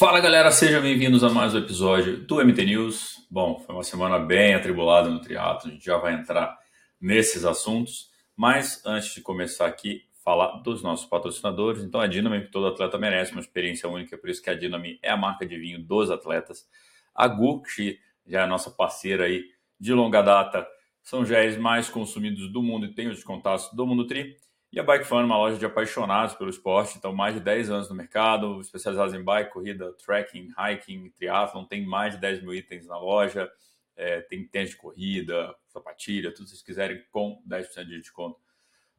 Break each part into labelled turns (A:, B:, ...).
A: Fala galera, sejam bem-vindos a mais um episódio do MT News. Bom, foi uma semana bem atribulada no triatlo, a gente já vai entrar nesses assuntos, mas antes de começar aqui, falar dos nossos patrocinadores. Então, a Dynami, que todo atleta merece uma experiência única, por isso que a Dynami é a marca de vinho dos atletas. A GU, que já é a nossa parceira aí de longa data, são géis mais consumidos do mundo e tem os contatos do Mundo Tri. E a Bike Fun, uma loja de apaixonados pelo esporte, então mais de 10 anos no mercado, especializados em bike, corrida, trekking, hiking, triathlon, tem mais de 10 mil itens na loja, é, tem tênis de corrida, sapatilha, tudo que vocês quiserem com 10% de desconto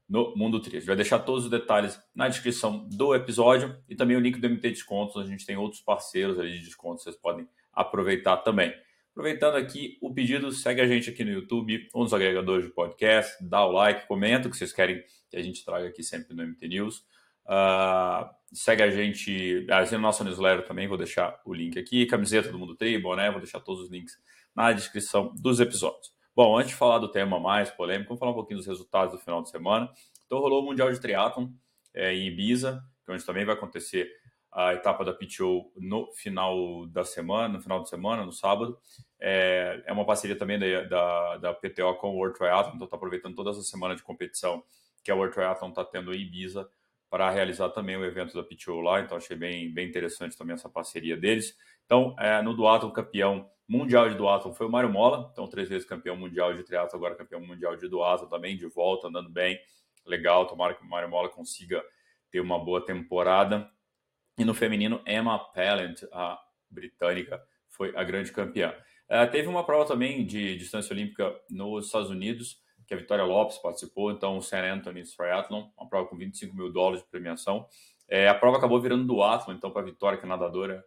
A: no Mundo Tri. A gente vai deixar todos os detalhes na descrição do episódio e também o link do MT Descontos, a gente tem outros parceiros ali de desconto, vocês podem aproveitar também. Aproveitando aqui o pedido, segue a gente aqui no YouTube ou nos agregadores de podcast, dá o like, comenta o que vocês querem que a gente traga aqui sempre no MT News. Uh, segue a gente, assina o nosso newsletter também, vou deixar o link aqui, camiseta do Mundo Tri, né? vou deixar todos os links na descrição dos episódios. Bom, antes de falar do tema mais polêmico, vamos falar um pouquinho dos resultados do final de semana. Então rolou o Mundial de Triathlon é, em Ibiza, onde também vai acontecer a etapa da PTO no final da semana, no final de semana, no sábado. É, é uma parceria também da, da, da PTO com o World Triathlon, então está aproveitando toda essa semana de competição que a World Triathlon está tendo em Ibiza para realizar também o evento da PTO lá, então achei bem, bem interessante também essa parceria deles. Então, é, no duathlon, campeão mundial de duathlon foi o Mário Mola, então três vezes campeão mundial de triathlon, agora campeão mundial de duathlon também, de volta, andando bem, legal, tomara que o Mário Mola consiga ter uma boa temporada. E no feminino, Emma Pallant, a britânica, foi a grande campeã. Uh, teve uma prova também de distância olímpica nos Estados Unidos, que a Vitória Lopes participou, então o St. Anthony's Triathlon, uma prova com 25 mil dólares de premiação. É, a prova acabou virando do Athlon, então para a Vitória, que é nadadora,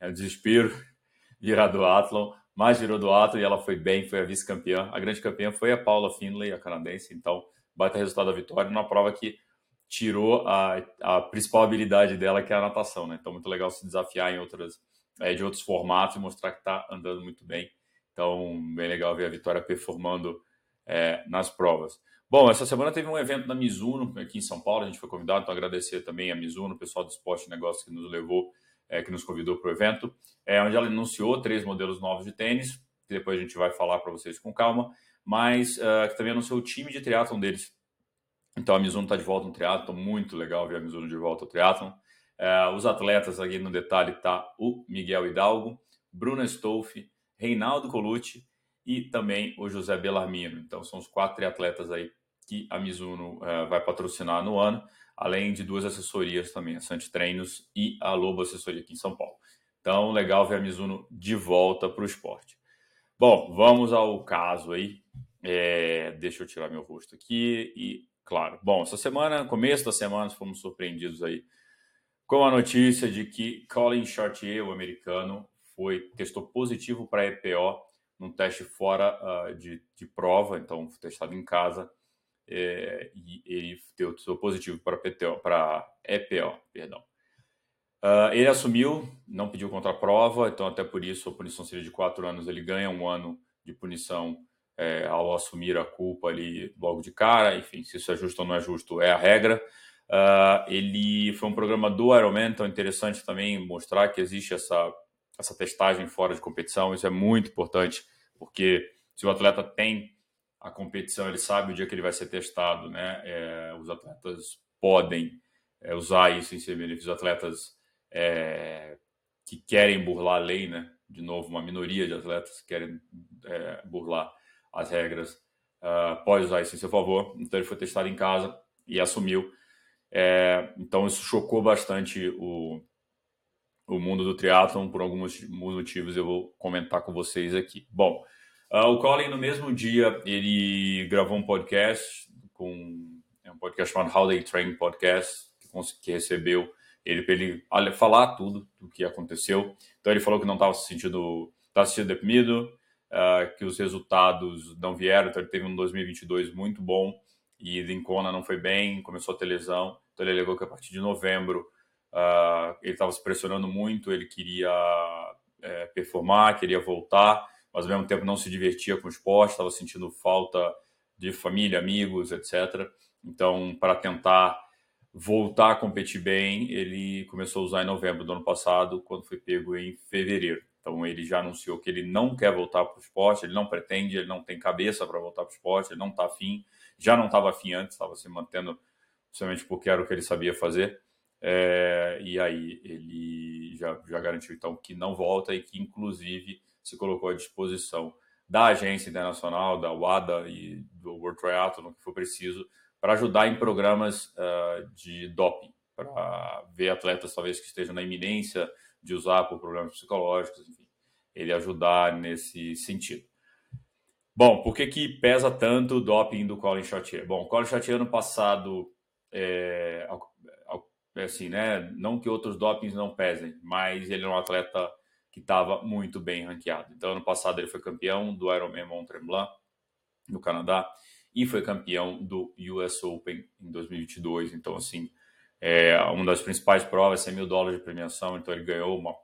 A: é um desespero virar do Athlon, mas virou do Athlon e ela foi bem, foi a vice-campeã. A grande campeã foi a Paula Finlay, a canadense, então baita resultado da Vitória, numa prova que tirou a, a principal habilidade dela, que é a natação, né? Então, muito legal se desafiar em outras, é, de outros formatos e mostrar que está andando muito bem. Então, bem legal ver a Vitória performando é, nas provas. Bom, essa semana teve um evento da Mizuno aqui em São Paulo, a gente foi convidado, então agradecer também a Mizuno, o pessoal do Esporte Negócio que nos levou, é, que nos convidou para o evento, é, onde ela anunciou três modelos novos de tênis, que depois a gente vai falar para vocês com calma, mas uh, que também anunciou o time de triatlon deles, então a Mizuno está de volta no triatlon, muito legal ver a Mizuno de volta ao triatlon. É, os atletas aqui no detalhe tá o Miguel Hidalgo, Bruna Stolfi, Reinaldo Colucci e também o José Bellarmino. Então são os quatro triatletas aí que a Mizuno é, vai patrocinar no ano, além de duas assessorias também, a Sante Treinos e a Lobo Assessoria aqui em São Paulo. Então legal ver a Mizuno de volta para o esporte. Bom, vamos ao caso aí. É, deixa eu tirar meu rosto aqui e Claro. Bom, essa semana, começo da semana, fomos surpreendidos aí com a notícia de que Colin Chartier, o americano, foi testou positivo para EPO num teste fora uh, de, de, prova, então testado em casa, é, e ele testou positivo para PTO, para EPO, perdão. Uh, ele assumiu, não pediu contra prova, então até por isso a punição seria de quatro anos, ele ganha um ano de punição é, ao assumir a culpa ali logo de cara, enfim, se isso é justo ou não é justo é a regra. Uh, ele foi um programa do Ironman, então é interessante também mostrar que existe essa, essa testagem fora de competição, isso é muito importante, porque se o atleta tem a competição, ele sabe o dia que ele vai ser testado, né? É, os atletas podem é, usar isso em seu benefício, os atletas é, que querem burlar a lei, né? De novo, uma minoria de atletas que querem é, burlar as regras, uh, pode usar isso em seu favor. Então ele foi testado em casa e assumiu. É, então isso chocou bastante o, o mundo do triatlon por alguns motivos eu vou comentar com vocês aqui. Bom, uh, o Colin no mesmo dia ele gravou um podcast com é um podcast chamado How They Train Podcast que, que recebeu ele para ele falar tudo do que aconteceu. Então ele falou que não estava se sentindo, estava se sentindo deprimido, uh, que os resultados não vieram, então ele teve um 2022 muito bom e Lincona não foi bem, começou a ter lesão, então ele alegou que a partir de novembro uh, ele estava se pressionando muito, ele queria é, performar, queria voltar, mas ao mesmo tempo não se divertia com o esporte, estava sentindo falta de família, amigos, etc. Então, para tentar voltar a competir bem, ele começou a usar em novembro do ano passado, quando foi pego em fevereiro. Então ele já anunciou que ele não quer voltar para o esporte, ele não pretende, ele não tem cabeça para voltar para o esporte, ele não está afim, já não estava afim antes, estava se mantendo somente porque era o que ele sabia fazer. É, e aí ele já, já garantiu então que não volta e que inclusive se colocou à disposição da agência internacional, da WADA e do World Triathlon, que for preciso, para ajudar em programas uh, de doping, para ver atletas talvez que estejam na iminência de usar por problemas psicológicos, enfim, ele ajudar nesse sentido. Bom, por que, que pesa tanto o doping do Colin Chartier? Bom, o Colin Chartier ano passado é, é assim, né? Não que outros dopings não pesem, mas ele é um atleta que estava muito bem ranqueado. Então, ano passado ele foi campeão do Ironman Mont Tremblant no Canadá e foi campeão do US Open em 2022. Então, assim, é uma das principais provas, 100 mil dólares de premiação. Então, ele ganhou uma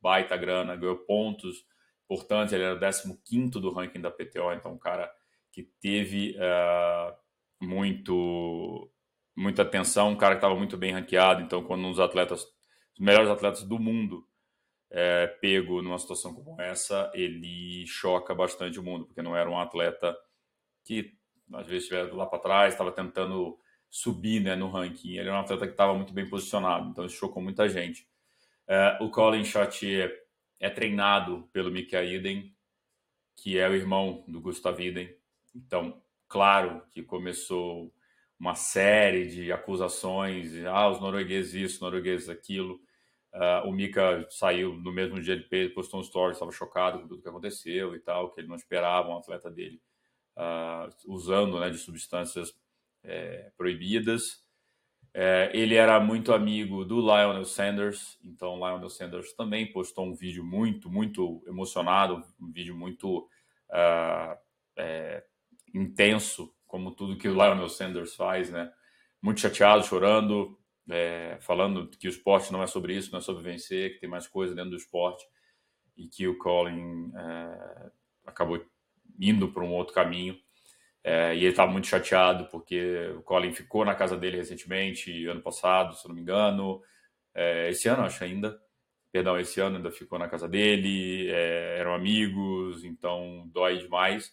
A: baita grana, ganhou pontos. Portanto, ele era 15 do ranking da PTO. Então, um cara que teve uh, muito muita atenção, um cara que estava muito bem ranqueado. Então, quando os atletas, os melhores atletas do mundo, é, pego numa situação como essa, ele choca bastante o mundo, porque não era um atleta que às vezes estivesse lá para trás, estava tentando subir né, no ranking. Ele era um atleta que estava muito bem posicionado, então isso chocou muita gente. É, o Colin Chartier é treinado pelo Mika Iden, que é o irmão do Gustav Iden. Então, claro que começou uma série de acusações, ah, os noruegueses isso, noruegueses aquilo. Uh, o Mika saiu no mesmo dia, ele postou um story, estava chocado com tudo que aconteceu e tal, que ele não esperava um atleta dele uh, usando né, de substâncias é, proibidas. É, ele era muito amigo do Lionel Sanders, então Lionel Sanders também postou um vídeo muito, muito emocionado, um vídeo muito uh, é, intenso como tudo que o Lionel Sanders faz, né? Muito chateado, chorando, é, falando que o esporte não é sobre isso, não é sobre vencer, que tem mais coisa dentro do esporte e que o Colin é, acabou indo para um outro caminho. É, e ele estava muito chateado porque o Colin ficou na casa dele recentemente, ano passado, se não me engano, é, esse ano acho ainda, perdão, esse ano ainda ficou na casa dele, é, eram amigos, então dói demais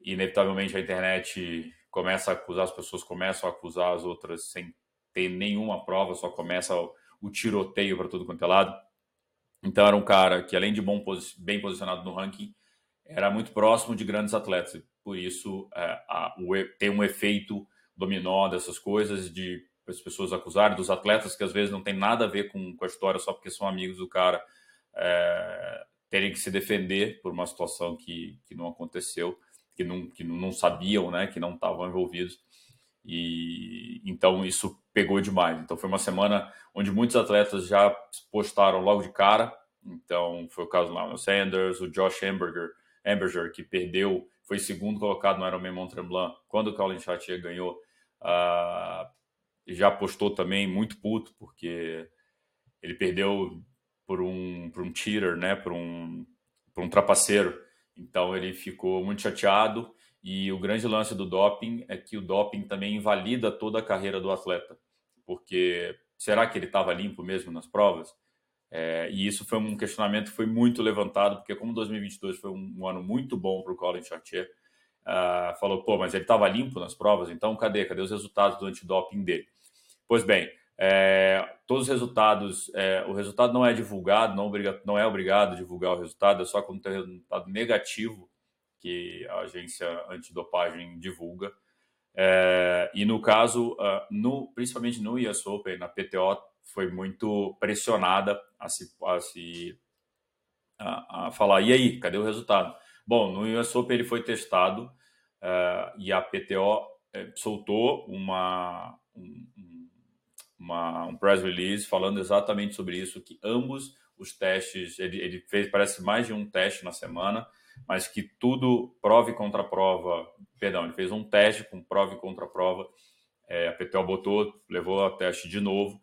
A: inevitavelmente a internet começa a acusar, as pessoas começam a acusar as outras sem ter nenhuma prova, só começa o, o tiroteio para tudo quanto é lado. Então era um cara que, além de bom, bem posicionado no ranking, era muito próximo de grandes atletas. Por isso é, a, o, tem um efeito dominó dessas coisas, de as pessoas acusarem dos atletas que às vezes não tem nada a ver com, com a história só porque são amigos do cara, é, terem que se defender por uma situação que, que não aconteceu que não, que não sabiam, né, que não estavam envolvidos. E então isso pegou demais. Então foi uma semana onde muitos atletas já postaram logo de cara. Então foi o caso do Lionel Sanders, o Josh Amberger, Amberger que perdeu, foi segundo colocado no Ironman Mont Tremblant quando o Colin Chartier ganhou. Uh, já postou também muito puto porque ele perdeu por um por um cheater, né, por um por um trapaceiro então ele ficou muito chateado e o grande lance do doping é que o doping também invalida toda a carreira do atleta, porque será que ele estava limpo mesmo nas provas? É, e isso foi um questionamento que foi muito levantado, porque como 2022 foi um, um ano muito bom para o Colin Chartier, uh, falou, pô, mas ele estava limpo nas provas, então cadê? Cadê os resultados do antidoping dele? Pois bem, é, todos os resultados, é, o resultado não é divulgado, não, obriga, não é obrigado a divulgar o resultado, é só quando tem resultado negativo que a agência antidopagem divulga. É, e no caso, uh, no, principalmente no US Open, na PTO, foi muito pressionada a se, a, se a, a falar, e aí, cadê o resultado? Bom, no US Open ele foi testado uh, e a PTO é, soltou uma, um, uma, um press release falando exatamente sobre isso, que ambos os testes, ele, ele fez, parece mais de um teste na semana, mas que tudo prova e contra prova, perdão, ele fez um teste com prova e contra prova, é, a PTO botou, levou a teste de novo,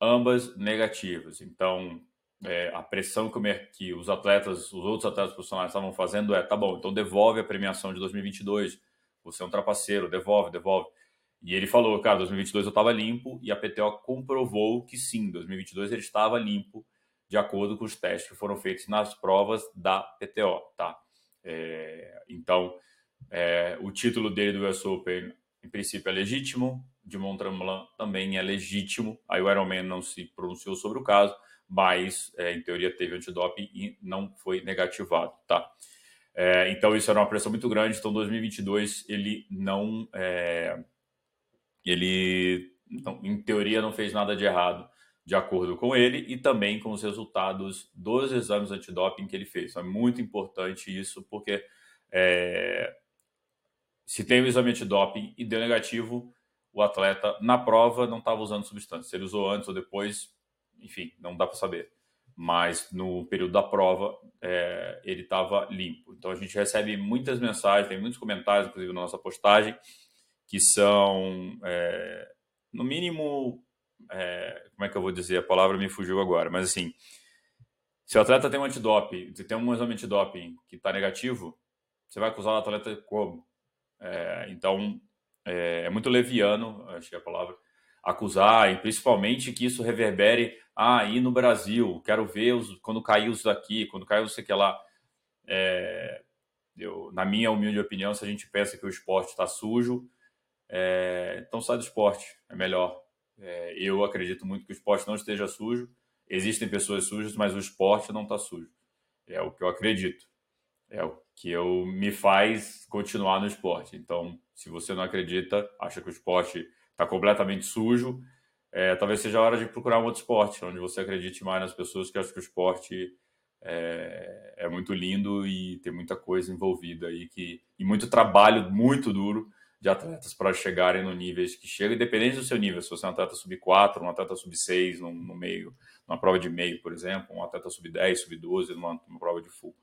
A: ambas negativas. Então, é, a pressão que, que, os atletas, os outros atletas profissionais estavam fazendo é, tá bom, então devolve a premiação de 2022, você é um trapaceiro, devolve, devolve. E ele falou, cara, 2022 eu estava limpo e a PTO comprovou que sim, 2022 ele estava limpo de acordo com os testes que foram feitos nas provas da PTO, tá? É, então, é, o título dele do US Open, em princípio, é legítimo, de Mont Tremblant também é legítimo. Aí o Ironman não se pronunciou sobre o caso, mas é, em teoria teve antidoping e não foi negativado, tá? É, então isso era uma pressão muito grande. Então 2022 ele não, é, ele não, em teoria não fez nada de errado de acordo com ele e também com os resultados dos exames antidoping que ele fez. É muito importante isso porque é, se tem o exame antidoping e deu negativo, o atleta na prova não estava usando substância. Se ele usou antes ou depois, enfim, não dá para saber. Mas no período da prova, é, ele estava limpo. Então a gente recebe muitas mensagens, tem muitos comentários, inclusive na nossa postagem, que são, é, no mínimo, é, como é que eu vou dizer? A palavra me fugiu agora, mas assim, se o atleta tem um antidoping, se tem um exame antidoping que está negativo, você vai acusar o atleta como? É, então, é, é, muito leviano, acho que é a palavra, acusar, e principalmente que isso reverbere ah, aí no Brasil, quero ver os, quando caiu isso daqui, quando caiu isso que lá. É, eu, na minha humilde opinião, se a gente pensa que o esporte está sujo, é, então sai do esporte, é melhor. É, eu acredito muito que o esporte não esteja sujo. Existem pessoas sujas, mas o esporte não está sujo. É o que eu acredito. É o que eu me faz continuar no esporte. Então, se você não acredita, acha que o esporte está completamente sujo, é, talvez seja a hora de procurar um outro esporte, onde você acredite mais nas pessoas, que acham que o esporte é, é, muito lindo e tem muita coisa envolvida aí, que, e muito trabalho muito duro de atletas para chegarem no níveis que chegam, independente do seu nível. Se você é um atleta sub-4, um atleta sub-6 no, no, meio, numa prova de meio, por exemplo, um atleta sub-10, sub-12 numa, numa prova de full.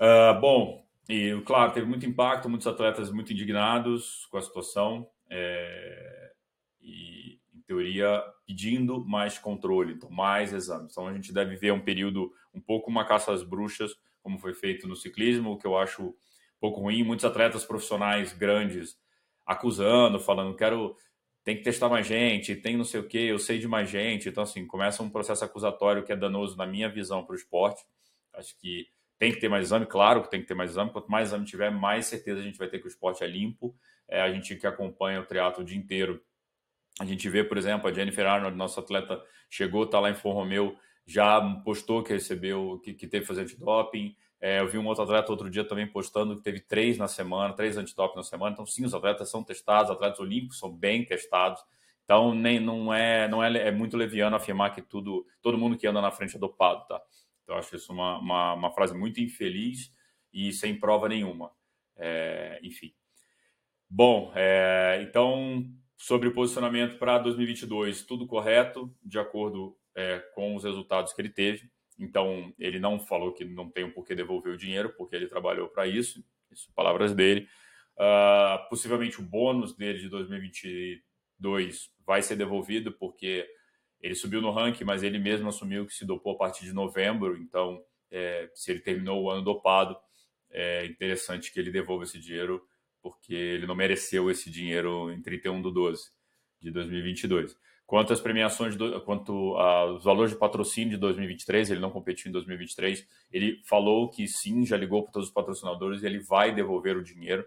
A: Uh, bom, e claro, teve muito impacto, muitos atletas muito indignados com a situação é, e, em teoria, pedindo mais controle, então mais exames. Então a gente deve ver um período um pouco uma caça às bruxas, como foi feito no ciclismo, o que eu acho um pouco ruim. Muitos atletas profissionais grandes acusando, falando, quero tem que testar mais gente, tem não sei o que, eu sei de mais gente. Então, assim, começa um processo acusatório que é danoso na minha visão para o esporte. Acho que tem que ter mais exame, claro que tem que ter mais exame. Quanto mais exame tiver, mais certeza a gente vai ter que o esporte é limpo. É, a gente que acompanha o triatlo o dia inteiro, a gente vê, por exemplo, a Jennifer Arnold, nossa atleta, chegou, está lá em Fort Romeu, já postou que recebeu, que, que teve fazer antidoping. É, eu vi um outro atleta outro dia também postando que teve três na semana, três antidoping na semana. Então, sim, os atletas são testados, atletas olímpicos são bem testados. Então, nem, não, é, não é, é muito leviano afirmar que tudo, todo mundo que anda na frente é dopado, tá? Então, acho isso uma, uma, uma frase muito infeliz e sem prova nenhuma. É, enfim. Bom, é, então, sobre o posicionamento para 2022, tudo correto, de acordo é, com os resultados que ele teve. Então, ele não falou que não tem um porquê devolver o dinheiro, porque ele trabalhou para isso, isso palavras dele. Uh, possivelmente o bônus dele de 2022 vai ser devolvido, porque ele subiu no ranking, mas ele mesmo assumiu que se dopou a partir de novembro. Então, é, se ele terminou o ano dopado, é interessante que ele devolva esse dinheiro, porque ele não mereceu esse dinheiro em 31 de 12 de 2022. Quanto às premiações, do, quanto aos valores de patrocínio de 2023, ele não competiu em 2023. Ele falou que sim, já ligou para todos os patrocinadores e ele vai devolver o dinheiro.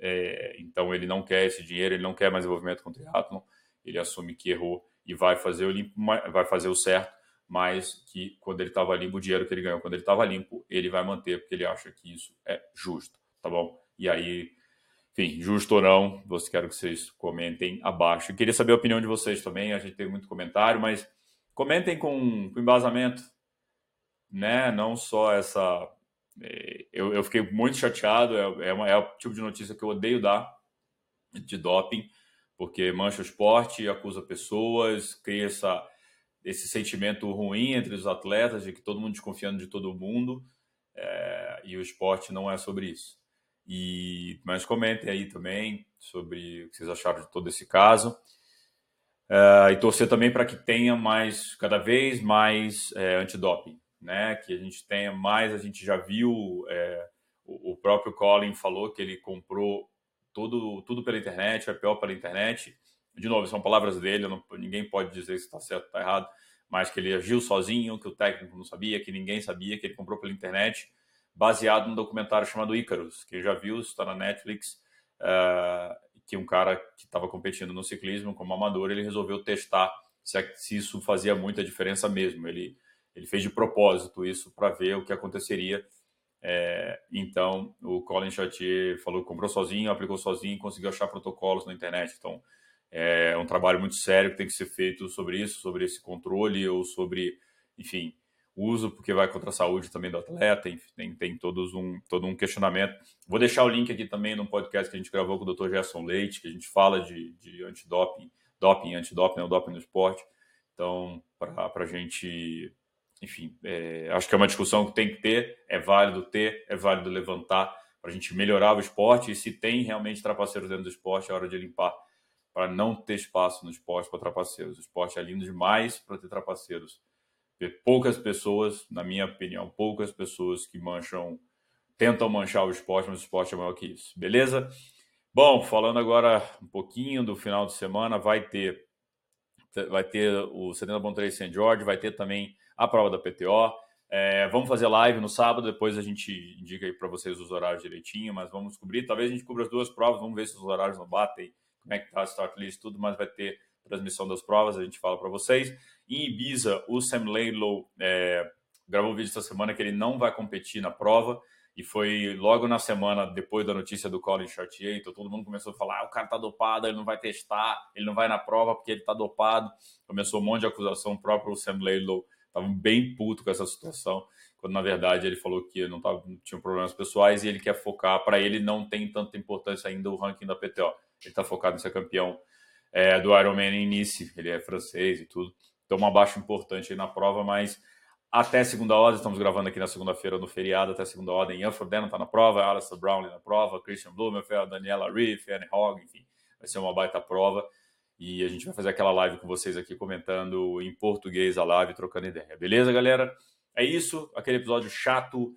A: É, então, ele não quer esse dinheiro, ele não quer mais envolvimento com o triatlon. Ele assume que errou e vai fazer o limpo, vai fazer o certo, mas que quando ele estava limpo, o dinheiro que ele ganhou quando ele estava limpo, ele vai manter, porque ele acha que isso é justo, tá bom? E aí, enfim, justo ou não, você quero que vocês comentem abaixo. Eu queria saber a opinião de vocês também, a gente tem muito comentário, mas comentem com, com embasamento, né? Não só essa. É, eu, eu fiquei muito chateado, é, é, uma, é o tipo de notícia que eu odeio dar de doping porque mancha o esporte, acusa pessoas, cria essa, esse sentimento ruim entre os atletas de que todo mundo desconfiando de todo mundo, é, e o esporte não é sobre isso. E, mas comentem aí também sobre o que vocês acharam de todo esse caso. É, e torcer também para que tenha mais, cada vez mais é, antidoping, né? Que a gente tenha mais, a gente já viu, é, o, o próprio Colin falou que ele comprou tudo, tudo pela internet, é pior pela internet. De novo, são palavras dele, não, ninguém pode dizer se está certo ou está errado, mas que ele agiu sozinho, que o técnico não sabia, que ninguém sabia, que ele comprou pela internet, baseado num documentário chamado Icarus. Quem já viu, está na Netflix, uh, que um cara que estava competindo no ciclismo como amador, ele resolveu testar se, se isso fazia muita diferença mesmo. Ele, ele fez de propósito isso para ver o que aconteceria é, então, o Colin Chartier falou que comprou sozinho, aplicou sozinho, conseguiu achar protocolos na internet. Então, é um trabalho muito sério que tem que ser feito sobre isso, sobre esse controle ou sobre, enfim, uso, porque vai contra a saúde também do atleta, enfim, tem, tem todos um, todo um questionamento. Vou deixar o link aqui também no podcast que a gente gravou com o Dr. Gerson Leite, que a gente fala de, de antidoping, doping, antidoping, não doping no esporte. Então, para a gente enfim, é, acho que é uma discussão que tem que ter, é válido ter, é válido levantar para a gente melhorar o esporte e se tem realmente trapaceiros dentro do esporte, é hora de limpar para não ter espaço no esporte para trapaceiros. O esporte é lindo demais para ter trapaceiros. Ver poucas pessoas, na minha opinião, poucas pessoas que mancham, tentam manchar o esporte, mas o esporte é maior que isso. Beleza? Bom, falando agora um pouquinho do final de semana, vai ter vai ter o 70.3 St. George, vai ter também a prova da PTO. É, vamos fazer live no sábado, depois a gente indica aí para vocês os horários direitinho, mas vamos descobrir. Talvez a gente cubra as duas provas, vamos ver se os horários não batem, como é que tá a start list, tudo, mas vai ter transmissão das provas, a gente fala para vocês. Em Ibiza, o Sam Laidlow é, gravou um vídeo essa semana que ele não vai competir na prova, e foi logo na semana depois da notícia do Colin Chartier, então todo mundo começou a falar, ah, o cara tá dopado, ele não vai testar, ele não vai na prova porque ele tá dopado. Começou um monte de acusação, o próprio Sam Laidlow estava bem puto com essa situação, quando na verdade ele falou que não, tava, não tinha problemas pessoais e ele quer focar, para ele não tem tanta importância ainda o ranking da PTO. Ele está focado em ser campeão é, do Ironman em Nice, ele é francês e tudo. Então, uma baixa importante aí na prova, mas até segunda ordem, estamos gravando aqui na segunda-feira no feriado, até segunda ordem, Ian Frodeno está na prova, Alistair Brownlee na prova, Christian Blumenfeld, Daniela Riff, Anne Hogg, enfim, vai ser uma baita prova e a gente vai fazer aquela live com vocês aqui comentando em português a live, trocando ideia. Beleza, galera? É isso, aquele episódio chato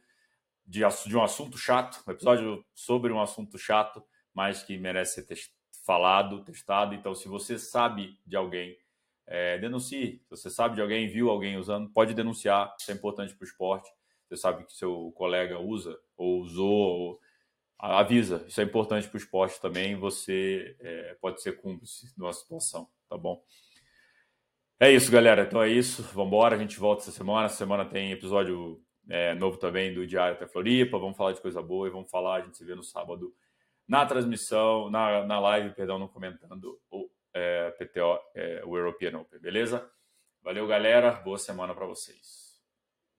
A: de, de um assunto chato, um episódio sobre um assunto chato, mas que merece ser falado, testado. Então, se você sabe de alguém, é, denuncie. Se você sabe de alguém, viu alguém usando, pode denunciar. Isso é importante para o esporte. Você sabe que seu colega usa ou usou ou avisa. Isso é importante para o esporte também. Você é, pode ser cúmplice de uma situação, tá bom? É isso, galera. Então é isso. Vamos embora. A gente volta essa semana. Essa semana tem episódio é, novo também do Diário até Floripa. Vamos falar de coisa boa e vamos falar. A gente se vê no sábado na transmissão, na, na live, perdão, não comentando o é, PTO, é, o European Open, beleza? Valeu, galera. Boa semana para vocês.